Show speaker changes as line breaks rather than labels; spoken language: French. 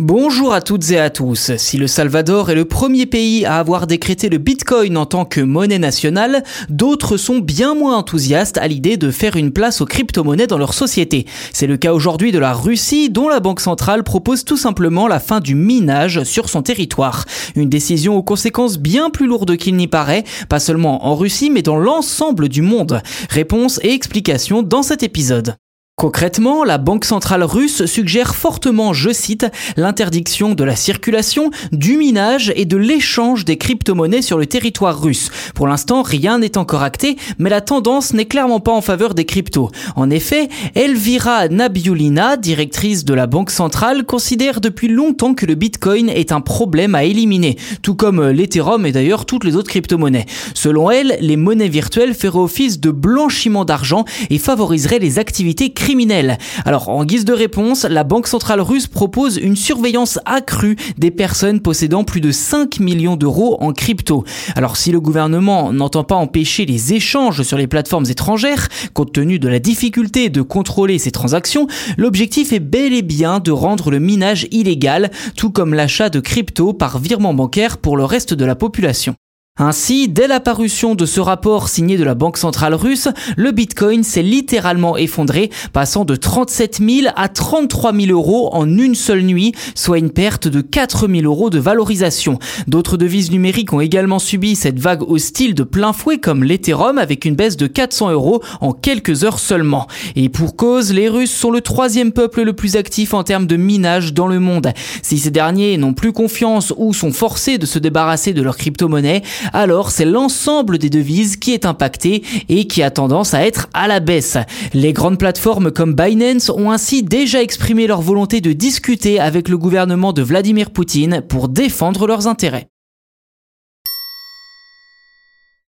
Bonjour à toutes et à tous. Si le Salvador est le premier pays à avoir décrété le Bitcoin en tant que monnaie nationale, d'autres sont bien moins enthousiastes à l'idée de faire une place aux crypto-monnaies dans leur société. C'est le cas aujourd'hui de la Russie, dont la Banque centrale propose tout simplement la fin du minage sur son territoire. Une décision aux conséquences bien plus lourdes qu'il n'y paraît, pas seulement en Russie, mais dans l'ensemble du monde. Réponse et explication dans cet épisode. Concrètement, la Banque centrale russe suggère fortement, je cite, l'interdiction de la circulation, du minage et de l'échange des crypto-monnaies sur le territoire russe. Pour l'instant, rien n'est encore acté, mais la tendance n'est clairement pas en faveur des cryptos. En effet, Elvira Nabiulina, directrice de la Banque centrale, considère depuis longtemps que le Bitcoin est un problème à éliminer, tout comme l'Ethereum et d'ailleurs toutes les autres crypto-monnaies. Selon elle, les monnaies virtuelles feraient office de blanchiment d'argent et favoriseraient les activités criminels. Alors, en guise de réponse, la Banque centrale russe propose une surveillance accrue des personnes possédant plus de 5 millions d'euros en crypto. Alors, si le gouvernement n'entend pas empêcher les échanges sur les plateformes étrangères, compte tenu de la difficulté de contrôler ces transactions, l'objectif est bel et bien de rendre le minage illégal, tout comme l'achat de crypto par virement bancaire pour le reste de la population. Ainsi, dès l'apparition de ce rapport signé de la Banque centrale russe, le Bitcoin s'est littéralement effondré, passant de 37 000 à 33 000 euros en une seule nuit, soit une perte de 4 000 euros de valorisation. D'autres devises numériques ont également subi cette vague hostile de plein fouet, comme l'Ethereum, avec une baisse de 400 euros en quelques heures seulement. Et pour cause, les Russes sont le troisième peuple le plus actif en termes de minage dans le monde. Si ces derniers n'ont plus confiance ou sont forcés de se débarrasser de leurs crypto-monnaies, alors c'est l'ensemble des devises qui est impacté et qui a tendance à être à la baisse. Les grandes plateformes comme Binance ont ainsi déjà exprimé leur volonté de discuter avec le gouvernement de Vladimir Poutine pour défendre leurs intérêts.